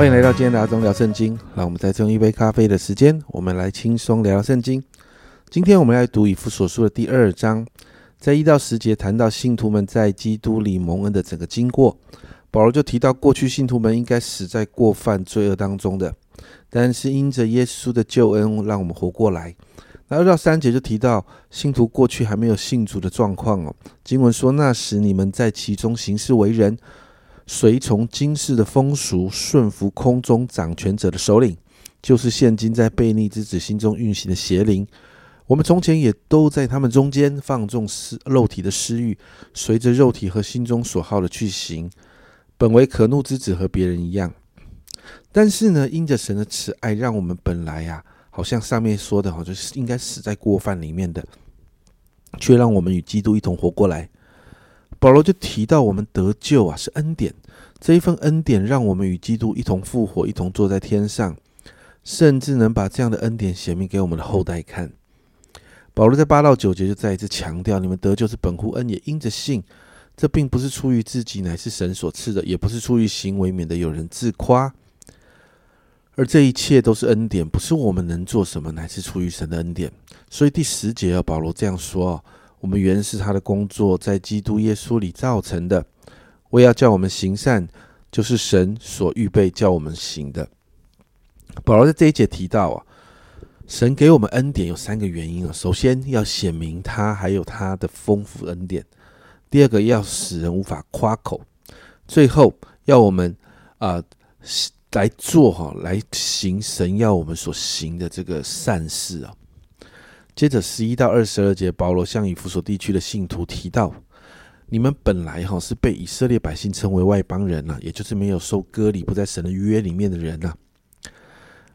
欢迎来到今天的阿忠聊圣经。让我们再用一杯咖啡的时间，我们来轻松聊聊圣经。今天我们来读以弗所书的第二章，在一到十节谈到信徒们在基督里蒙恩的整个经过。保罗就提到，过去信徒们应该死在过犯罪恶当中的，但是因着耶稣的救恩，让我们活过来。那二到三节就提到信徒过去还没有信主的状况哦。经文说，那时你们在其中行事为人，随从今世的风俗，顺服空中掌权者的首领，就是现今在悖逆之子心中运行的邪灵。我们从前也都在他们中间放纵私肉体的私欲，随着肉体和心中所好的去行。本为可怒之子，和别人一样，但是呢，因着神的慈爱，让我们本来呀，好像上面说的好，就是应该死在过犯里面的，却让我们与基督一同活过来。保罗就提到，我们得救啊，是恩典，这一份恩典让我们与基督一同复活，一同坐在天上，甚至能把这样的恩典显明给我们的后代看。保罗在八到九节就再一次强调，你们得救是本乎恩，也因着信。这并不是出于自己，乃是神所赐的；也不是出于行为，免得有人自夸。而这一切都是恩典，不是我们能做什么，乃是出于神的恩典。所以第十节啊，保罗这样说：我们原是他的工作，在基督耶稣里造成的。为要叫我们行善，就是神所预备叫我们行的。保罗在这一节提到啊，神给我们恩典有三个原因啊。首先要显明他还有他的丰富恩典。第二个要使人无法夸口，最后要我们啊来做哈，来行神要我们所行的这个善事啊。接着十一到二十二节，保罗向以弗所地区的信徒提到：你们本来哈是被以色列百姓称为外邦人呐，也就是没有受割礼、不在神的约里面的人呐。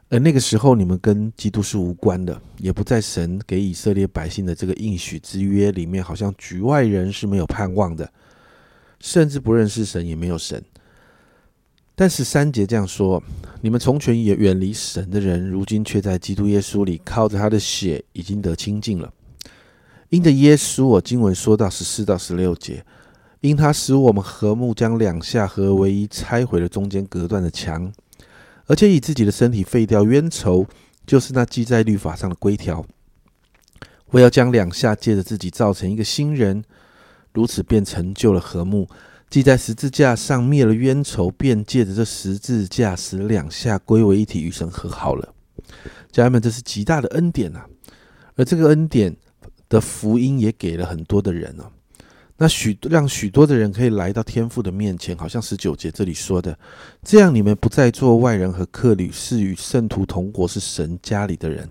而那个时候，你们跟基督是无关的，也不在神给以色列百姓的这个应许之约里面，好像局外人是没有盼望的，甚至不认识神，也没有神。但是三节这样说：你们从前也远离神的人，如今却在基督耶稣里靠着他的血已经得清净了。因着耶稣，我经文说到十四到十六节，因他使我们和睦，将两下合为一，拆毁了中间隔断的墙。而且以自己的身体废掉冤仇，就是那记在律法上的规条。我要将两下借着自己造成一个新人，如此便成就了和睦。记在十字架上灭了冤仇，便借着这十字架使两下归为一体，与神和好了。家人们，这是极大的恩典啊！而这个恩典的福音也给了很多的人哦。那许让许多的人可以来到天父的面前，好像十九节这里说的，这样你们不再做外人和客旅，是与圣徒同国，是神家里的人。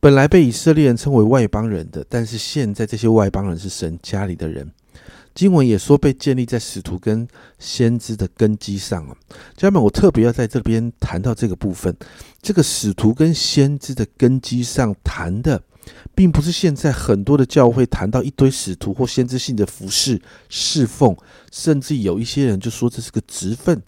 本来被以色列人称为外邦人的，但是现在这些外邦人是神家里的人。经文也说被建立在使徒跟先知的根基上啊。家人们，我特别要在这边谈到这个部分，这个使徒跟先知的根基上谈的。并不是现在很多的教会谈到一堆使徒或先知性的服饰侍奉，甚至有一些人就说这是个职分。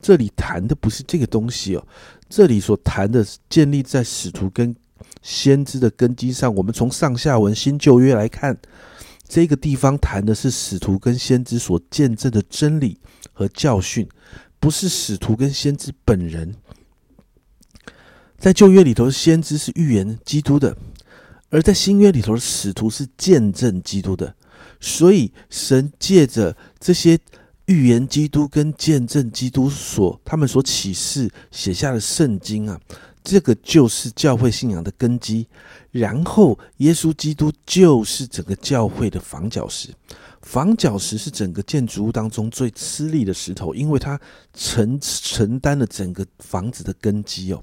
这里谈的不是这个东西哦，这里所谈的建立在使徒跟先知的根基上。我们从上下文新旧约来看，这个地方谈的是使徒跟先知所见证的真理和教训，不是使徒跟先知本人。在旧约里头，先知是预言基督的。而在新约里头使徒是见证基督的，所以神借着这些预言基督跟见证基督所他们所启示写下的圣经啊，这个就是教会信仰的根基。然后耶稣基督就是整个教会的房角石，房角石是整个建筑物当中最吃力的石头，因为它承承担了整个房子的根基哦。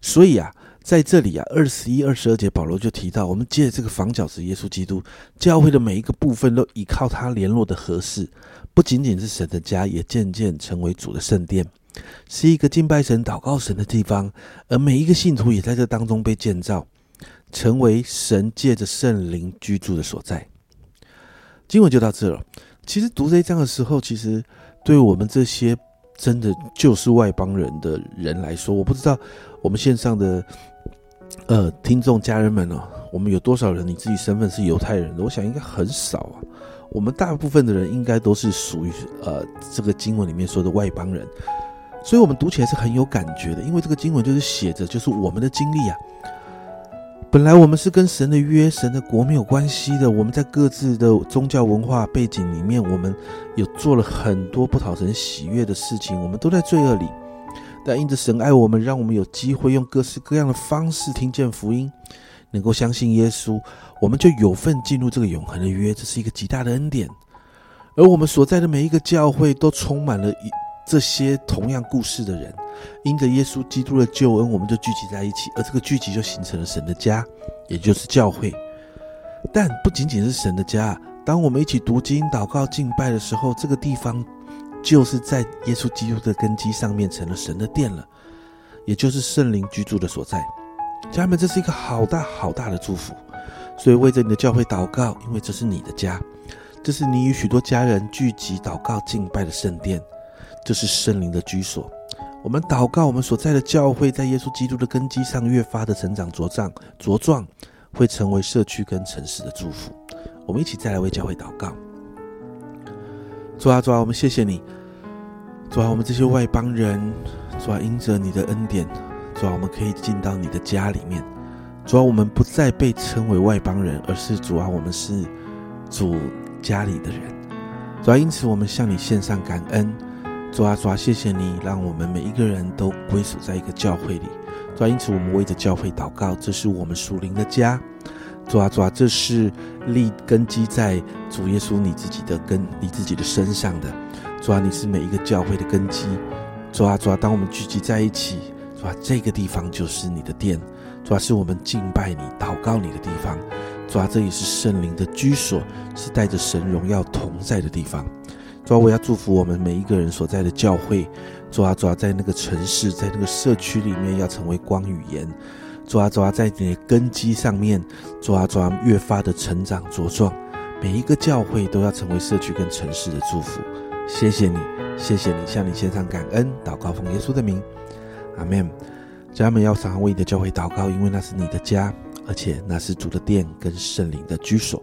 所以啊。在这里啊，二十一、二十二节，保罗就提到，我们借这个房角石耶稣基督教会的每一个部分，都依靠他联络的合适，不仅仅是神的家，也渐渐成为主的圣殿，是一个敬拜神、祷告神的地方。而每一个信徒也在这当中被建造，成为神借着圣灵居住的所在。经文就到这了。其实读这一章的时候，其实对我们这些真的就是外邦人的人来说，我不知道我们线上的。呃，听众家人们哦，我们有多少人你自己身份是犹太人的？我想应该很少啊。我们大部分的人应该都是属于呃这个经文里面说的外邦人。所以我们读起来是很有感觉的，因为这个经文就是写着，就是我们的经历啊。本来我们是跟神的约、神的国没有关系的，我们在各自的宗教文化背景里面，我们有做了很多不讨神喜悦的事情，我们都在罪恶里。但因着神爱我们，让我们有机会用各式各样的方式听见福音，能够相信耶稣，我们就有份进入这个永恒的约，这是一个极大的恩典。而我们所在的每一个教会都充满了一。这些同样故事的人，因着耶稣基督的救恩，我们就聚集在一起，而这个聚集就形成了神的家，也就是教会。但不仅仅是神的家，当我们一起读经、祷告、敬拜的时候，这个地方就是在耶稣基督的根基上面成了神的殿了，也就是圣灵居住的所在。家人们，这是一个好大好大的祝福，所以为着你的教会祷告，因为这是你的家，这是你与许多家人聚集祷告敬拜的圣殿。这是圣灵的居所。我们祷告，我们所在的教会，在耶稣基督的根基上越发的成长茁壮，茁壮会成为社区跟城市的祝福。我们一起再来为教会祷告。主啊，主啊，我们谢谢你。主啊，我们这些外邦人，主啊，因着你的恩典，主啊，我们可以进到你的家里面。主啊，我们不再被称为外邦人，而是主啊，我们是主家里的人。主啊，因此我们向你献上感恩。主啊，主啊，谢谢你让我们每一个人都归属在一个教会里。主啊，因此我们为着教会祷告，这是我们属灵的家。主啊，主啊，这是立根基在主耶稣你自己的根，你自己的身上的。主啊，你是每一个教会的根基。主啊，主啊，当我们聚集在一起，主啊，这个地方就是你的殿。主啊，是我们敬拜你、祷告你的地方。主啊，这也是圣灵的居所，是带着神荣耀同在的地方。主啊，我要祝福我们每一个人所在的教会。主啊，主啊，在那个城市，在那个社区里面，要成为光与盐。主啊，主啊，在你的根基上面，主啊，主啊，越发的成长茁壮。每一个教会都要成为社区跟城市的祝福。谢谢你，谢谢你，向你献上感恩，祷告奉耶稣的名，阿门。家们要常常为你的教会祷告，因为那是你的家，而且那是主的殿跟圣灵的居所。